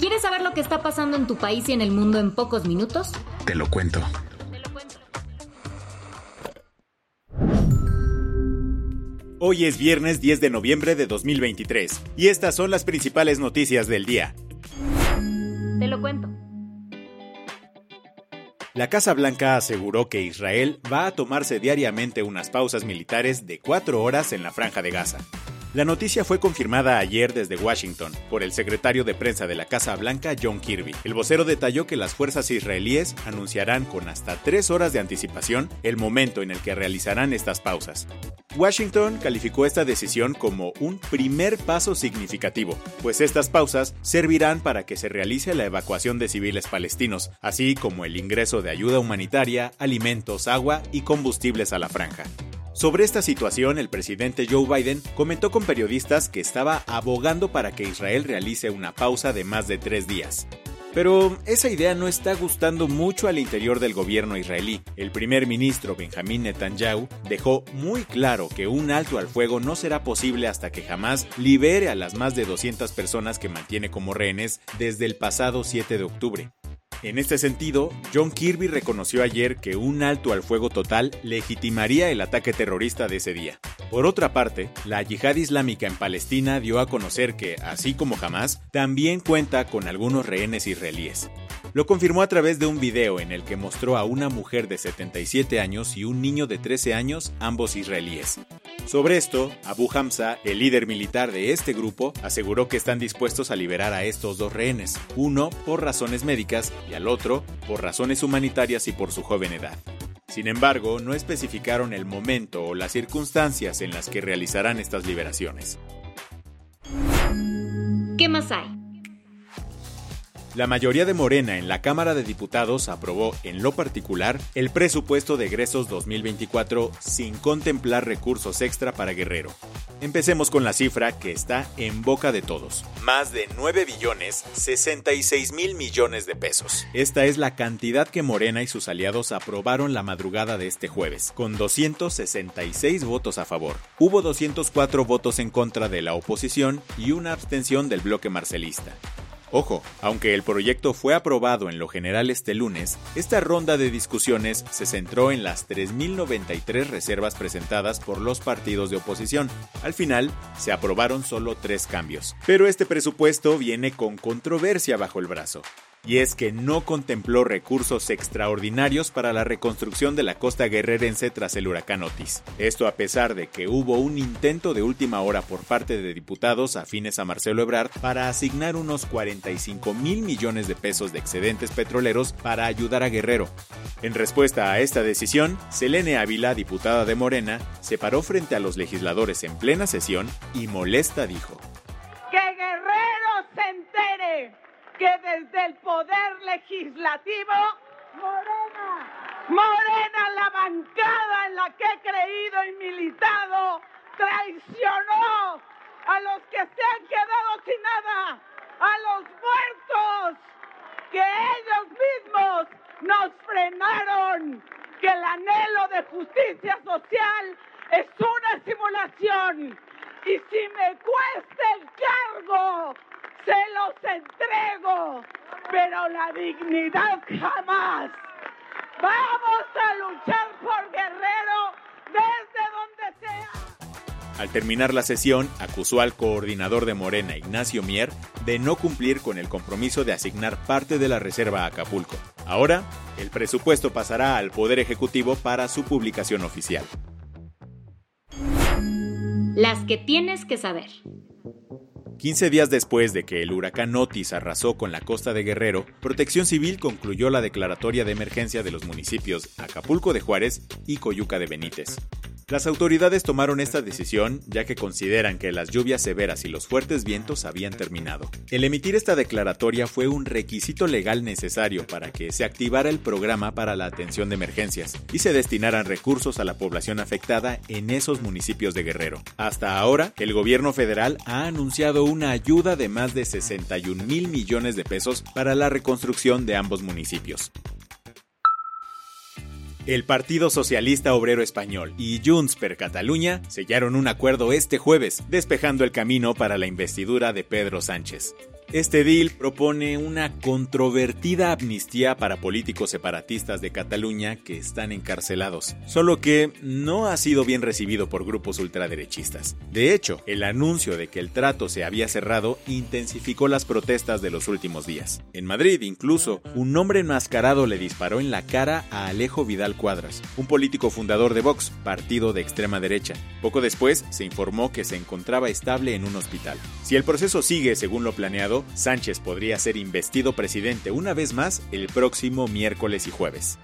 ¿Quieres saber lo que está pasando en tu país y en el mundo en pocos minutos? Te lo cuento. Hoy es viernes 10 de noviembre de 2023 y estas son las principales noticias del día. Te lo cuento. La Casa Blanca aseguró que Israel va a tomarse diariamente unas pausas militares de cuatro horas en la franja de Gaza. La noticia fue confirmada ayer desde Washington por el secretario de prensa de la Casa Blanca, John Kirby. El vocero detalló que las fuerzas israelíes anunciarán con hasta tres horas de anticipación el momento en el que realizarán estas pausas. Washington calificó esta decisión como un primer paso significativo, pues estas pausas servirán para que se realice la evacuación de civiles palestinos, así como el ingreso de ayuda humanitaria, alimentos, agua y combustibles a la franja. Sobre esta situación, el presidente Joe Biden comentó con periodistas que estaba abogando para que Israel realice una pausa de más de tres días. Pero esa idea no está gustando mucho al interior del gobierno israelí. El primer ministro Benjamin Netanyahu dejó muy claro que un alto al fuego no será posible hasta que jamás libere a las más de 200 personas que mantiene como rehenes desde el pasado 7 de octubre. En este sentido, John Kirby reconoció ayer que un alto al fuego total legitimaría el ataque terrorista de ese día. Por otra parte, la yihad islámica en Palestina dio a conocer que, así como Hamas, también cuenta con algunos rehenes israelíes. Lo confirmó a través de un video en el que mostró a una mujer de 77 años y un niño de 13 años, ambos israelíes. Sobre esto, Abu Hamza, el líder militar de este grupo, aseguró que están dispuestos a liberar a estos dos rehenes, uno por razones médicas y al otro por razones humanitarias y por su joven edad. Sin embargo, no especificaron el momento o las circunstancias en las que realizarán estas liberaciones. ¿Qué más hay? La mayoría de Morena en la Cámara de Diputados aprobó, en lo particular, el presupuesto de egresos 2024 sin contemplar recursos extra para Guerrero. Empecemos con la cifra que está en boca de todos. Más de 9 billones 66 mil millones de pesos. Esta es la cantidad que Morena y sus aliados aprobaron la madrugada de este jueves, con 266 votos a favor. Hubo 204 votos en contra de la oposición y una abstención del bloque marcelista. Ojo, aunque el proyecto fue aprobado en lo general este lunes, esta ronda de discusiones se centró en las 3.093 reservas presentadas por los partidos de oposición. Al final, se aprobaron solo tres cambios. Pero este presupuesto viene con controversia bajo el brazo y es que no contempló recursos extraordinarios para la reconstrucción de la costa guerrerense tras el huracán Otis. Esto a pesar de que hubo un intento de última hora por parte de diputados afines a Marcelo Ebrard para asignar unos 45 mil millones de pesos de excedentes petroleros para ayudar a Guerrero. En respuesta a esta decisión, Selene Ávila, diputada de Morena, se paró frente a los legisladores en plena sesión y molesta dijo. ¡Que Guerrero se entere! Que desde el poder legislativo, Morena, Morena, la bancada en la que he creído y militado, traicionó a los que se han quedado sin nada, a los muertos, que ellos mismos nos frenaron, que el anhelo de justicia social es una simulación. Y si me cuesta el cargo se los entrego, pero la dignidad jamás. Vamos a luchar por Guerrero desde donde sea. Al terminar la sesión, acusó al coordinador de Morena, Ignacio Mier, de no cumplir con el compromiso de asignar parte de la reserva a Acapulco. Ahora, el presupuesto pasará al Poder Ejecutivo para su publicación oficial. Las que tienes que saber. 15 días después de que el huracán Otis arrasó con la costa de Guerrero, Protección Civil concluyó la declaratoria de emergencia de los municipios Acapulco de Juárez y Coyuca de Benítez. Las autoridades tomaron esta decisión ya que consideran que las lluvias severas y los fuertes vientos habían terminado. El emitir esta declaratoria fue un requisito legal necesario para que se activara el programa para la atención de emergencias y se destinaran recursos a la población afectada en esos municipios de Guerrero. Hasta ahora, el gobierno federal ha anunciado una ayuda de más de 61 mil millones de pesos para la reconstrucción de ambos municipios. El Partido Socialista Obrero Español y Junts per Cataluña sellaron un acuerdo este jueves, despejando el camino para la investidura de Pedro Sánchez. Este deal propone una controvertida amnistía para políticos separatistas de Cataluña que están encarcelados, solo que no ha sido bien recibido por grupos ultraderechistas. De hecho, el anuncio de que el trato se había cerrado intensificó las protestas de los últimos días. En Madrid, incluso, un hombre enmascarado le disparó en la cara a Alejo Vidal Cuadras, un político fundador de Vox, partido de extrema derecha. Poco después, se informó que se encontraba estable en un hospital. Si el proceso sigue según lo planeado, Sánchez podría ser investido presidente una vez más el próximo miércoles y jueves.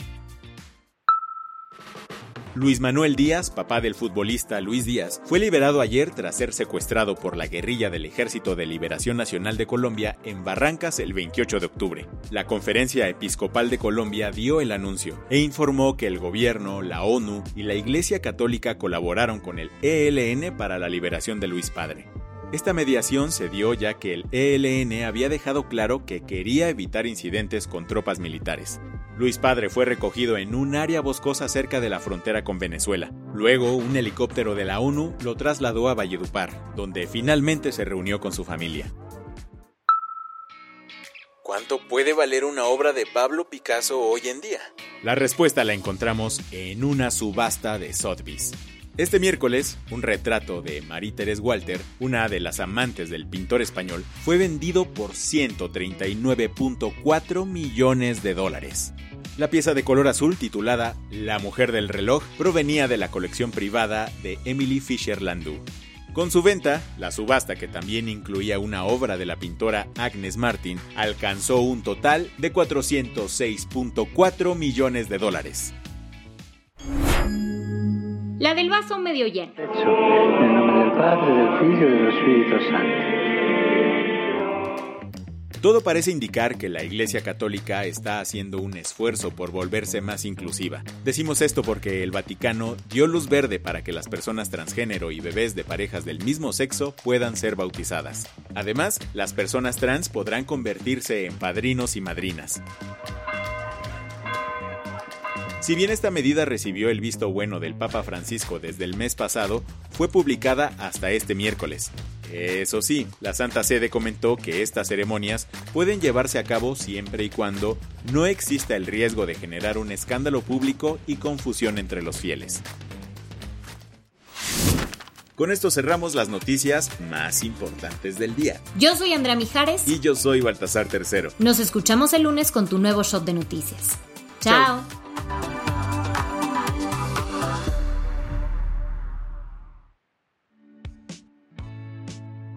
Luis Manuel Díaz, papá del futbolista Luis Díaz, fue liberado ayer tras ser secuestrado por la guerrilla del Ejército de Liberación Nacional de Colombia en Barrancas el 28 de octubre. La Conferencia Episcopal de Colombia dio el anuncio e informó que el gobierno, la ONU y la Iglesia Católica colaboraron con el ELN para la liberación de Luis Padre. Esta mediación se dio ya que el ELN había dejado claro que quería evitar incidentes con tropas militares. Luis Padre fue recogido en un área boscosa cerca de la frontera con Venezuela. Luego, un helicóptero de la ONU lo trasladó a Valledupar, donde finalmente se reunió con su familia. ¿Cuánto puede valer una obra de Pablo Picasso hoy en día? La respuesta la encontramos en una subasta de Sotheby's. Este miércoles, un retrato de Marie-Thérèse Walter, una de las amantes del pintor español, fue vendido por 139.4 millones de dólares. La pieza de color azul titulada La mujer del reloj provenía de la colección privada de Emily Fisher Landau. Con su venta, la subasta, que también incluía una obra de la pintora Agnes Martin, alcanzó un total de 406.4 millones de dólares. La del vaso medio lleno. Nel nome del Padre, del Figlio y del Espíritu Santo. Todo parece indicar que la Iglesia Católica está haciendo un esfuerzo por volverse más inclusiva. Decimos esto porque el Vaticano dio luz verde para que las personas transgénero y bebés de parejas del mismo sexo puedan ser bautizadas. Además, las personas trans podrán convertirse en padrinos y madrinas. Si bien esta medida recibió el visto bueno del Papa Francisco desde el mes pasado, fue publicada hasta este miércoles. Eso sí, la Santa Sede comentó que estas ceremonias pueden llevarse a cabo siempre y cuando no exista el riesgo de generar un escándalo público y confusión entre los fieles. Con esto cerramos las noticias más importantes del día. Yo soy Andrea Mijares. Y yo soy Baltasar Tercero. Nos escuchamos el lunes con tu nuevo shot de noticias. Chao.